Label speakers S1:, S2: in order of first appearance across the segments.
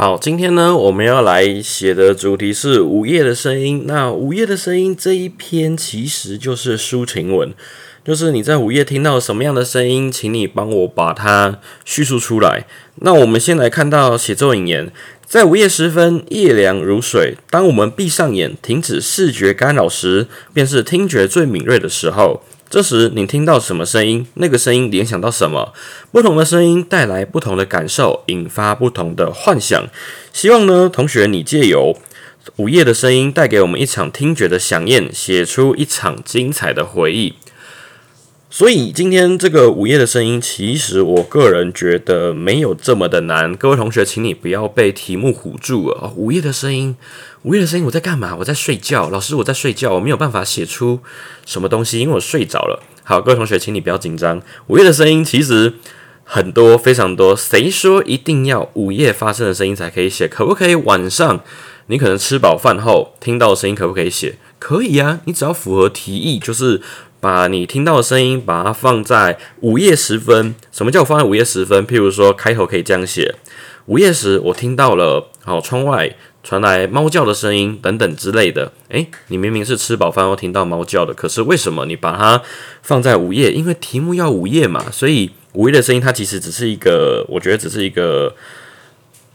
S1: 好，今天呢，我们要来写的主题是午夜的声音。那午夜的声音这一篇其实就是抒情文，就是你在午夜听到什么样的声音，请你帮我把它叙述出来。那我们先来看到写作引言，在午夜时分，夜凉如水。当我们闭上眼，停止视觉干扰时，便是听觉最敏锐的时候。这时，你听到什么声音？那个声音联想到什么？不同的声音带来不同的感受，引发不同的幻想。希望呢，同学，你借由午夜的声音带给我们一场听觉的响宴，写出一场精彩的回忆。所以今天这个午夜的声音，其实我个人觉得没有这么的难。各位同学，请你不要被题目唬住了。午夜的声音，午夜的声音，我在干嘛？我在睡觉。老师，我在睡觉，我没有办法写出什么东西，因为我睡着了。好，各位同学，请你不要紧张。午夜的声音其实很多，非常多。谁说一定要午夜发生的声音才可以写？可不可以晚上你可能吃饱饭后听到的声音可不可以写？可以呀，你只要符合题意，就是。把你听到的声音，把它放在午夜时分。什么叫放在午夜时分？譬如说，开头可以这样写：午夜时，我听到了，好，窗外传来猫叫的声音，等等之类的。诶，你明明是吃饱饭后听到猫叫的，可是为什么你把它放在午夜？因为题目要午夜嘛，所以午夜的声音它其实只是一个，我觉得只是一个。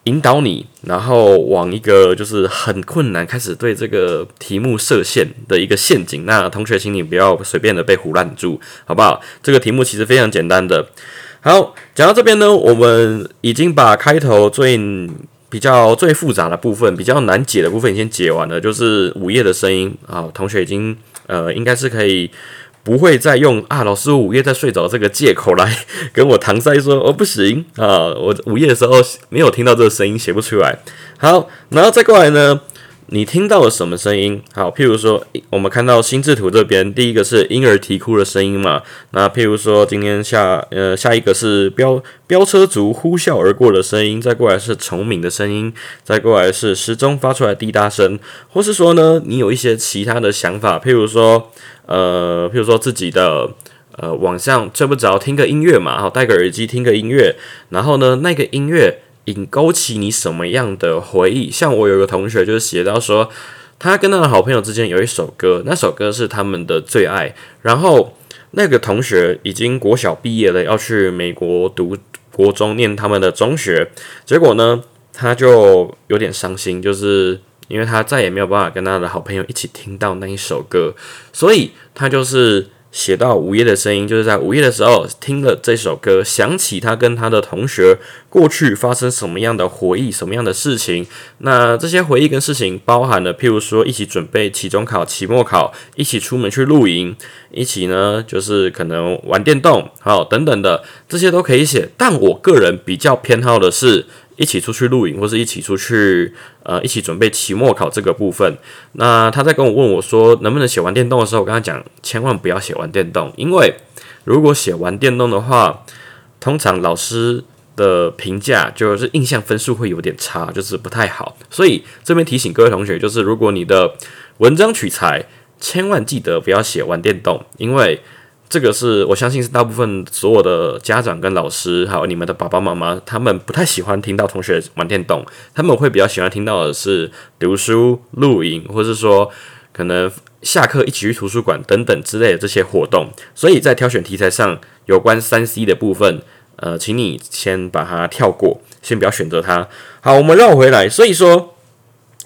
S1: 引导你，然后往一个就是很困难，开始对这个题目设限的一个陷阱。那同学，请你不要随便的被胡乱住，好不好？这个题目其实非常简单的。好，讲到这边呢，我们已经把开头最比较最复杂的部分、比较难解的部分先解完了，就是午夜的声音啊。同学已经呃，应该是可以。不会再用啊，老师我午夜在睡着这个借口来跟我搪塞说哦不行啊，我午夜的时候没有听到这个声音，写不出来。好，然后再过来呢。你听到了什么声音？好，譬如说，我们看到心智图这边，第一个是婴儿啼哭的声音嘛。那譬如说，今天下呃下一个是飙飙车族呼啸而过的声音，再过来是虫鸣的声音，再过来是时钟发出来滴答声，或是说呢，你有一些其他的想法，譬如说，呃，譬如说自己的呃晚上睡不着，听个音乐嘛，好，戴个耳机听个音乐，然后呢，那个音乐。引勾起你什么样的回忆？像我有个同学，就是写到说，他跟他的好朋友之间有一首歌，那首歌是他们的最爱。然后那个同学已经国小毕业了，要去美国读国中，念他们的中学。结果呢，他就有点伤心，就是因为他再也没有办法跟他的好朋友一起听到那一首歌，所以他就是。写到午夜的声音，就是在午夜的时候听了这首歌，想起他跟他的同学过去发生什么样的回忆，什么样的事情。那这些回忆跟事情包含了，譬如说一起准备期中考、期末考，一起出门去露营，一起呢就是可能玩电动，好等等的，这些都可以写。但我个人比较偏好的是。一起出去露营，或是一起出去，呃，一起准备期末考这个部分。那他在跟我问我说能不能写完电动的时候，我跟他讲，千万不要写完电动，因为如果写完电动的话，通常老师的评价就是印象分数会有点差，就是不太好。所以这边提醒各位同学，就是如果你的文章取材，千万记得不要写完电动，因为。这个是我相信是大部分所有的家长跟老师，还有你们的爸爸妈妈，他们不太喜欢听到同学玩电动，他们会比较喜欢听到的是读书、露营，或是说可能下课一起去图书馆等等之类的这些活动。所以在挑选题材上，有关三 C 的部分，呃，请你先把它跳过，先不要选择它。好，我们绕回来，所以说。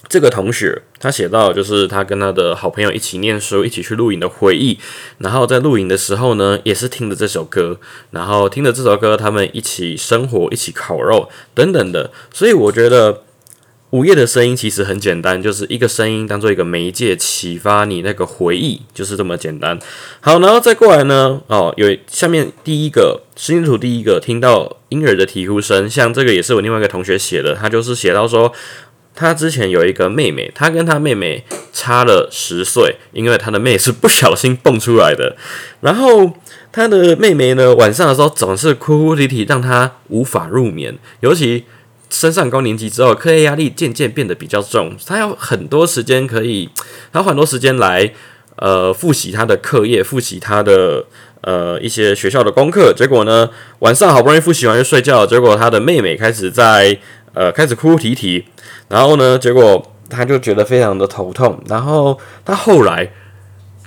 S1: 这个同学他写到，就是他跟他的好朋友一起念书、一起去露营的回忆。然后在露营的时候呢，也是听着这首歌，然后听着这首歌，他们一起生活、一起烤肉等等的。所以我觉得午夜的声音其实很简单，就是一个声音当做一个媒介，启发你那个回忆，就是这么简单。好，然后再过来呢，哦，有下面第一个视听图，第一个听到婴儿的啼哭声，像这个也是我另外一个同学写的，他就是写到说，他之前有一个妹妹，他跟他妹妹差了十岁，因为他的妹是不小心蹦出来的，然后他的妹妹呢，晚上的时候总是哭哭啼啼，让他无法入眠，尤其。升上高年级之后，课业压力渐渐变得比较重，他有很多时间可以，他有很多时间来呃复习他的课业，复习他的呃一些学校的功课。结果呢，晚上好不容易复习完就睡觉，结果他的妹妹开始在呃开始哭哭啼啼，然后呢，结果他就觉得非常的头痛。然后他后来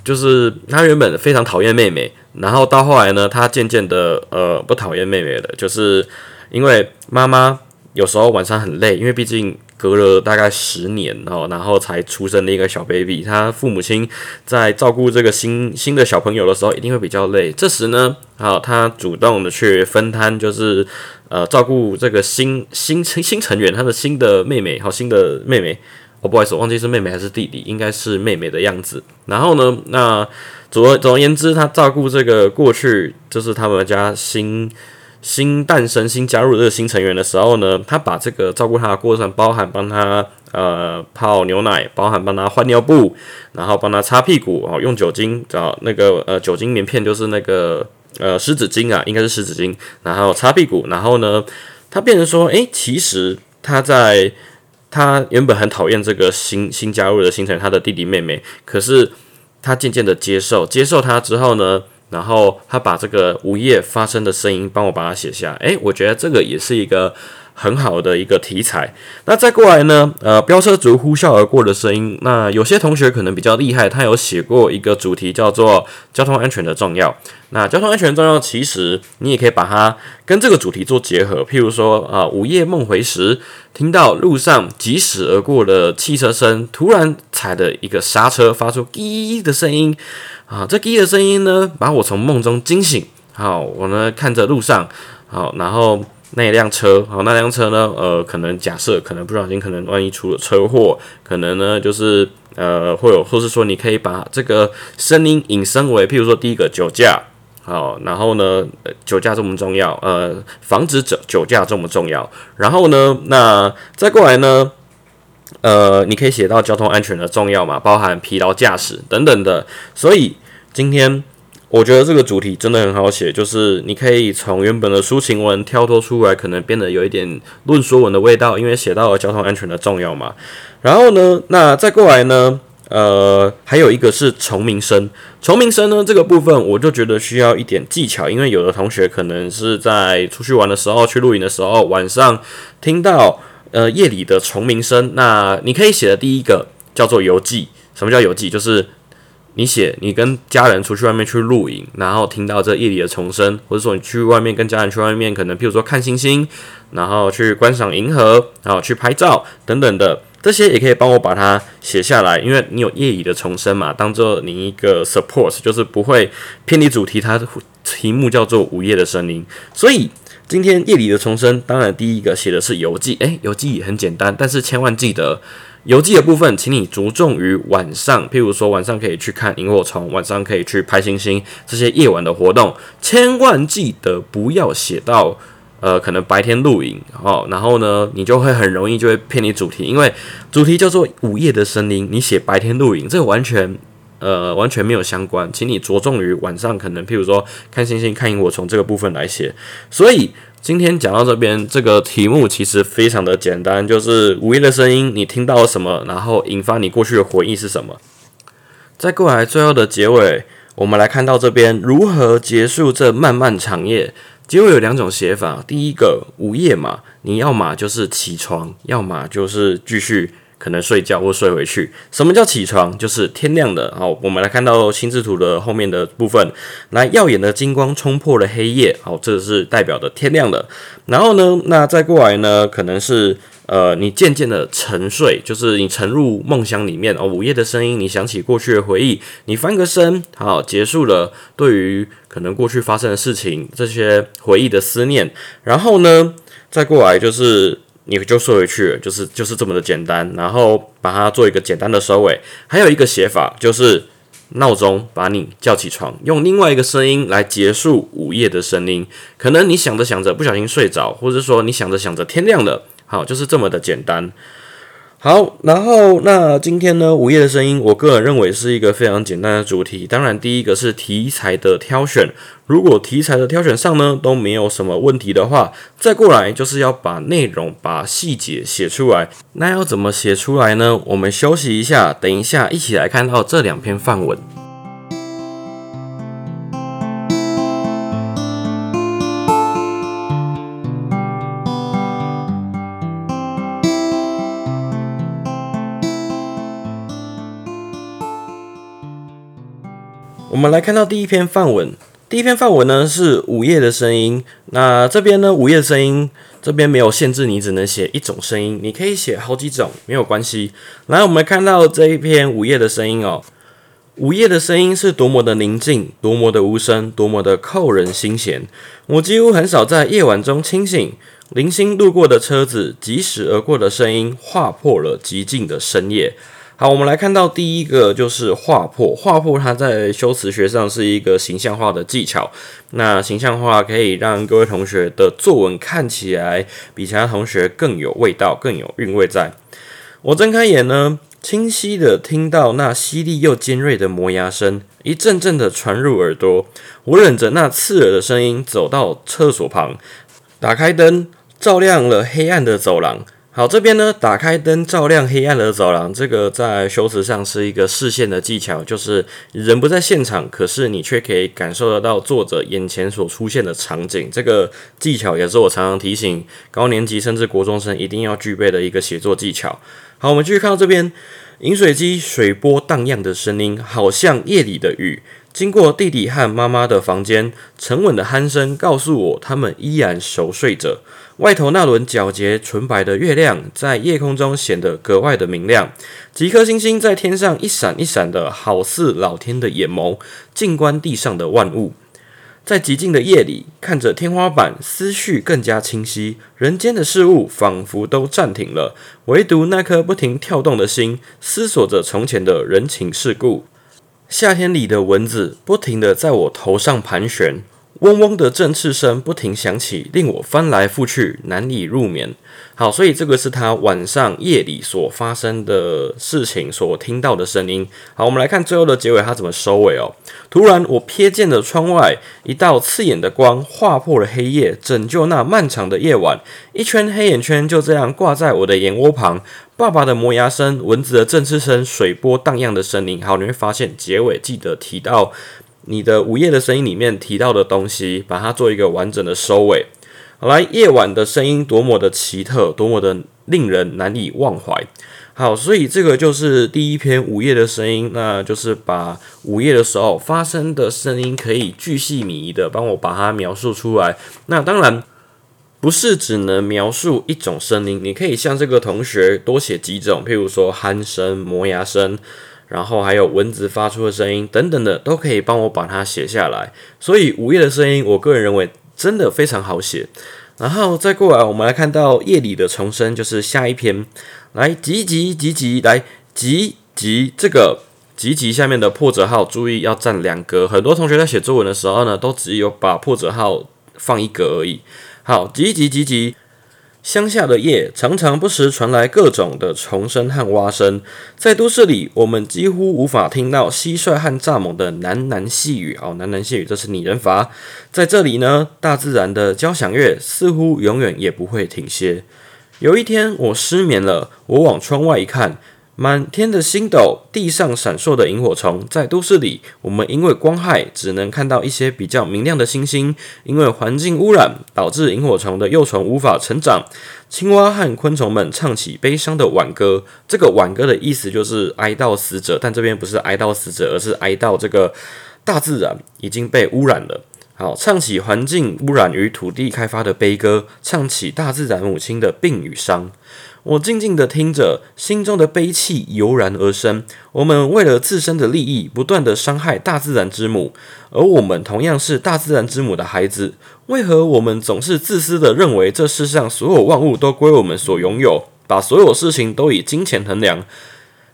S1: 就是他原本非常讨厌妹妹，然后到后来呢，他渐渐的呃不讨厌妹妹了，就是因为妈妈。有时候晚上很累，因为毕竟隔了大概十年哦，然后才出生的一个小 baby，他父母亲在照顾这个新新的小朋友的时候，一定会比较累。这时呢，好，他主动的去分摊，就是呃照顾这个新新新成员，他的新的妹妹，好，新的妹妹，哦，不好意思，忘记是妹妹还是弟弟，应该是妹妹的样子。然后呢，那总总而言之，他照顾这个过去，就是他们家新。新诞生、新加入这个新成员的时候呢，他把这个照顾他的过程，包含帮他呃泡牛奶，包含帮他换尿布，然后帮他擦屁股哦，用酒精找那个呃酒精棉片，就是那个呃湿纸巾啊，应该是湿纸巾，然后擦屁股，然后呢，他变成说，诶，其实他在他原本很讨厌这个新新加入的新成员，他的弟弟妹妹，可是他渐渐的接受，接受他之后呢。然后他把这个午夜发生的声音帮我把它写下，诶，我觉得这个也是一个很好的一个题材。那再过来呢，呃，飙车族呼啸而过的声音。那有些同学可能比较厉害，他有写过一个主题叫做交通安全的重要。那交通安全重要，其实你也可以把它跟这个主题做结合。譬如说，啊，午夜梦回时，听到路上疾驶而过的汽车声，突然踩的一个刹车，发出滴的声音。啊，这滴的声音呢，把我从梦中惊醒。好，我呢看着路上，好，然后那一辆车，好，那辆车呢，呃，可能假设，可能不小心，可能万一出了车祸，可能呢就是呃会有，或是说你可以把这个声音引申为，譬如说第一个酒驾，好，然后呢酒驾这么重要，呃，防止酒酒驾这么重要，然后呢，那再过来呢？呃，你可以写到交通安全的重要嘛，包含疲劳驾驶等等的。所以今天我觉得这个主题真的很好写，就是你可以从原本的抒情文跳脱出来，可能变得有一点论说文的味道，因为写到了交通安全的重要嘛。然后呢，那再过来呢，呃，还有一个是虫鸣声。虫鸣声呢这个部分，我就觉得需要一点技巧，因为有的同学可能是在出去玩的时候、去露营的时候，晚上听到。呃，夜里的虫鸣声，那你可以写的第一个叫做游记。什么叫游记？就是你写你跟家人出去外面去露营，然后听到这夜里的虫声，或者说你去外面跟家人去外面，可能譬如说看星星，然后去观赏银河，然后去拍照等等的，这些也可以帮我把它写下来，因为你有夜里的虫声嘛，当做你一个 support，就是不会偏离主题。它题目叫做午夜的声音，所以。今天夜里的重生，当然第一个写的是游记，诶，游记也很简单，但是千万记得游记的部分，请你着重于晚上，譬如说晚上可以去看萤火虫，晚上可以去拍星星，这些夜晚的活动，千万记得不要写到呃，可能白天露营，哦，然后呢，你就会很容易就会偏离主题，因为主题叫做午夜的森林，你写白天露营，这个完全。呃，完全没有相关，请你着重于晚上可能，譬如说看星星、看萤火虫这个部分来写。所以今天讲到这边，这个题目其实非常的简单，就是午夜的声音，你听到了什么，然后引发你过去的回忆是什么。再过来最后的结尾，我们来看到这边如何结束这漫漫长夜。结尾有两种写法，第一个午夜嘛，你要么就是起床，要么就是继续。可能睡觉或睡回去。什么叫起床？就是天亮的。好，我们来看到心智图的后面的部分，来耀眼的金光冲破了黑夜。好，这是代表的天亮了。然后呢，那再过来呢，可能是呃，你渐渐的沉睡，就是你沉入梦乡里面哦。午夜的声音，你想起过去的回忆，你翻个身，好，结束了对于可能过去发生的事情这些回忆的思念。然后呢，再过来就是。你就睡回去了，就是就是这么的简单。然后把它做一个简单的收尾。还有一个写法就是闹钟把你叫起床，用另外一个声音来结束午夜的声音。可能你想着想着不小心睡着，或者说你想着想着天亮了，好，就是这么的简单。好，然后那今天呢，午夜的声音，我个人认为是一个非常简单的主题。当然，第一个是题材的挑选，如果题材的挑选上呢都没有什么问题的话，再过来就是要把内容、把细节写出来。那要怎么写出来呢？我们休息一下，等一下一起来看到这两篇范文。我们来看到第一篇范文，第一篇范文呢是午夜的声音。那这边呢，午夜的声音这边没有限制，你只能写一种声音，你可以写好几种，没有关系。来，我们看到这一篇午夜的声音哦，午夜的声音是多么的宁静，多么的无声，多么的扣人心弦。我几乎很少在夜晚中清醒，零星路过的车子疾驶而过的声音，划破了寂静的深夜。好，我们来看到第一个就是画破。画破它在修辞学上是一个形象化的技巧。那形象化可以让各位同学的作文看起来比其他同学更有味道、更有韵味。在我睁开眼呢，清晰的听到那犀利又尖锐的磨牙声一阵阵的传入耳朵。我忍着那刺耳的声音走到厕所旁，打开灯，照亮了黑暗的走廊。好，这边呢，打开灯照亮黑暗的走廊，这个在修辞上是一个视线的技巧，就是人不在现场，可是你却可以感受得到作者眼前所出现的场景。这个技巧也是我常常提醒高年级甚至国中生一定要具备的一个写作技巧。好，我们继续看到这边，饮水机水波荡漾的声音，好像夜里的雨，经过弟弟和妈妈的房间，沉稳的鼾声告诉我，他们依然熟睡着。外头那轮皎洁纯白的月亮，在夜空中显得格外的明亮。几颗星星在天上一闪一闪的，好似老天的眼眸，静观地上的万物。在寂静的夜里，看着天花板，思绪更加清晰。人间的事物仿佛都暂停了，唯独那颗不停跳动的心，思索着从前的人情世故。夏天里的蚊子不停地在我头上盘旋。嗡嗡的振翅声不停响起，令我翻来覆去难以入眠。好，所以这个是他晚上夜里所发生的事情，所听到的声音。好，我们来看最后的结尾，他怎么收尾哦？突然，我瞥见了窗外一道刺眼的光，划破了黑夜，拯救那漫长的夜晚。一圈黑眼圈就这样挂在我的眼窝旁。爸爸的磨牙声，蚊子的振翅声，水波荡漾的声音。好，你会发现结尾记得提到。你的午夜的声音里面提到的东西，把它做一个完整的收尾。好来，夜晚的声音多么的奇特，多么的令人难以忘怀。好，所以这个就是第一篇午夜的声音，那就是把午夜的时候发生的声音，可以巨细靡遗的帮我把它描述出来。那当然不是只能描述一种声音，你可以像这个同学多写几种，譬如说鼾声、磨牙声。然后还有蚊子发出的声音等等的，都可以帮我把它写下来。所以午夜的声音，我个人认为真的非常好写。然后再过来，我们来看到夜里的重生，就是下一篇。来，急急急急，来急急这个急急下面的破折号，注意要占两格。很多同学在写作文的时候呢，都只有把破折号放一格而已。好，急急急急。乡下的夜，常常不时传来各种的虫声和蛙声。在都市里，我们几乎无法听到蟋蟀和蚱蜢的喃喃细语。哦，喃喃细语，这是拟人法。在这里呢，大自然的交响乐似乎永远也不会停歇。有一天，我失眠了，我往窗外一看。满天的星斗，地上闪烁的萤火虫，在都市里，我们因为光害只能看到一些比较明亮的星星。因为环境污染，导致萤火虫的幼虫无法成长。青蛙和昆虫们唱起悲伤的挽歌。这个挽歌的意思就是哀悼死者，但这边不是哀悼死者，而是哀悼这个大自然已经被污染了。好，唱起环境污染与土地开发的悲歌，唱起大自然母亲的病与伤。我静静的听着，心中的悲泣油然而生。我们为了自身的利益，不断的伤害大自然之母，而我们同样是大自然之母的孩子。为何我们总是自私的认为这世上所有万物都归我们所拥有，把所有事情都以金钱衡量？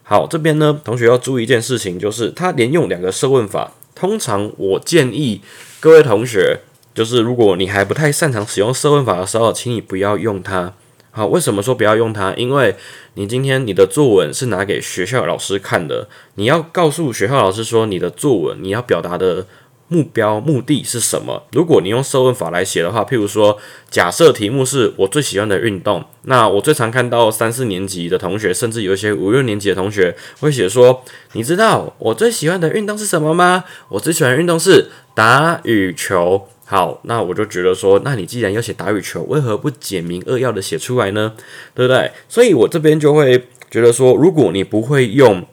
S1: 好，这边呢，同学要注意一件事情，就是他连用两个设问法。通常我建议各位同学，就是如果你还不太擅长使用设问法的时候，请你不要用它。好，为什么说不要用它？因为你今天你的作文是拿给学校老师看的，你要告诉学校老师说你的作文你要表达的目标目的是什么。如果你用设问法来写的话，譬如说，假设题目是我最喜欢的运动，那我最常看到三四年级的同学，甚至有一些五六年级的同学会写说，你知道我最喜欢的运动是什么吗？我最喜欢的运动是打羽球。好，那我就觉得说，那你既然要写打羽球，为何不简明扼要的写出来呢？对不对？所以我这边就会觉得说，如果你不会用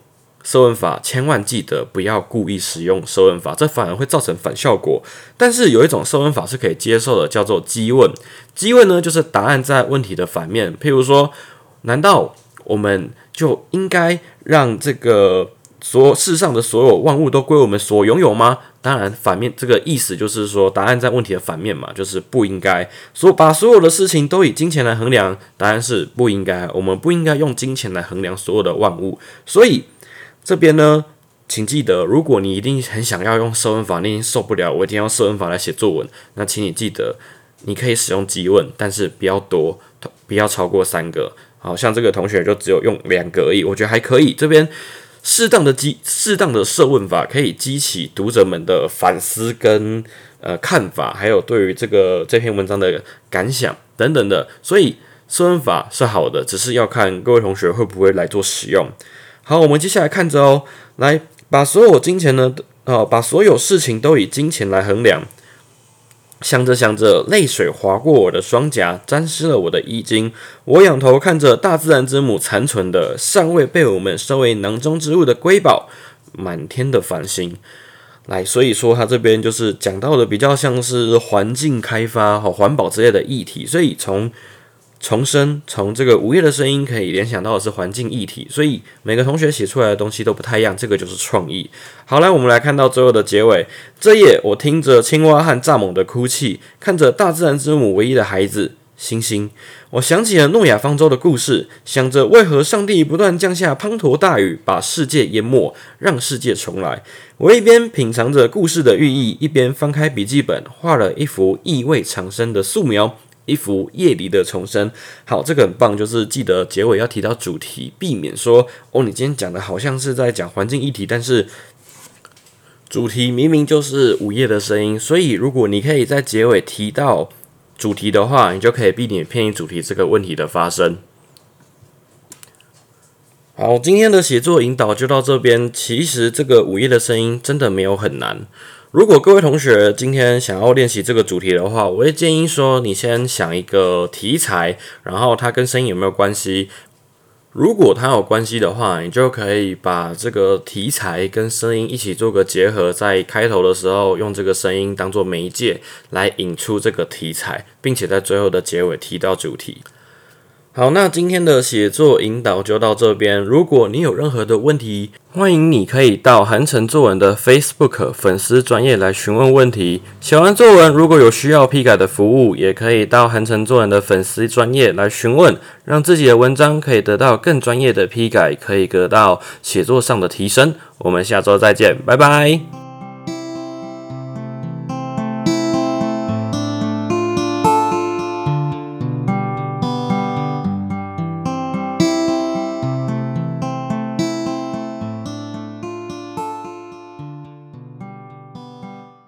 S1: 设问法，千万记得不要故意使用设问法，这反而会造成反效果。但是有一种设问法是可以接受的，叫做激问。激问呢，就是答案在问题的反面。譬如说，难道我们就应该让这个？所世上的所有万物都归我们所拥有吗？当然，反面这个意思就是说，答案在问题的反面嘛，就是不应该说把所有的事情都以金钱来衡量。答案是不应该，我们不应该用金钱来衡量所有的万物。所以这边呢，请记得，如果你一定很想要用设问法，你受不了，我一定要设问法来写作文，那请你记得，你可以使用激问，但是不要多，不要超过三个。好像这个同学就只有用两个而已，我觉得还可以。这边。适当的激，适当的设问法，可以激起读者们的反思跟呃看法，还有对于这个这篇文章的感想等等的。所以设问法是好的，只是要看各位同学会不会来做使用。好，我们接下来看着哦，来把所有金钱呢，呃，把所有事情都以金钱来衡量。想着想着，泪水划过我的双颊，沾湿了我的衣襟。我仰头看着大自然之母残存的、尚未被我们收为囊中之物的瑰宝，满天的繁星。来，所以说他这边就是讲到的比较像是环境开发、和环保之类的议题。所以从重生从这个午夜的声音可以联想到的是环境议题，所以每个同学写出来的东西都不太一样，这个就是创意。好，来我们来看到最后的结尾。这夜，我听着青蛙和蚱蜢的哭泣，看着大自然之母唯一的孩子星星。我想起了诺亚方舟的故事，想着为何上帝不断降下滂沱大雨，把世界淹没，让世界重来。我一边品尝着故事的寓意，一边翻开笔记本，画了一幅意味长生的素描。一幅夜里的重生，好，这个很棒，就是记得结尾要提到主题，避免说哦，你今天讲的好像是在讲环境议题，但是主题明明就是午夜的声音，所以如果你可以在结尾提到主题的话，你就可以避免偏离主题这个问题的发生。好，今天的写作引导就到这边，其实这个午夜的声音真的没有很难。如果各位同学今天想要练习这个主题的话，我会建议说，你先想一个题材，然后它跟声音有没有关系？如果它有关系的话，你就可以把这个题材跟声音一起做个结合，在开头的时候用这个声音当做媒介来引出这个题材，并且在最后的结尾提到主题。好，那今天的写作引导就到这边。如果你有任何的问题，欢迎你可以到韩城作文的 Facebook 粉丝专业来询问问题。写完作文如果有需要批改的服务，也可以到韩城作文的粉丝专业来询问，让自己的文章可以得到更专业的批改，可以得到写作上的提升。我们下周再见，拜拜。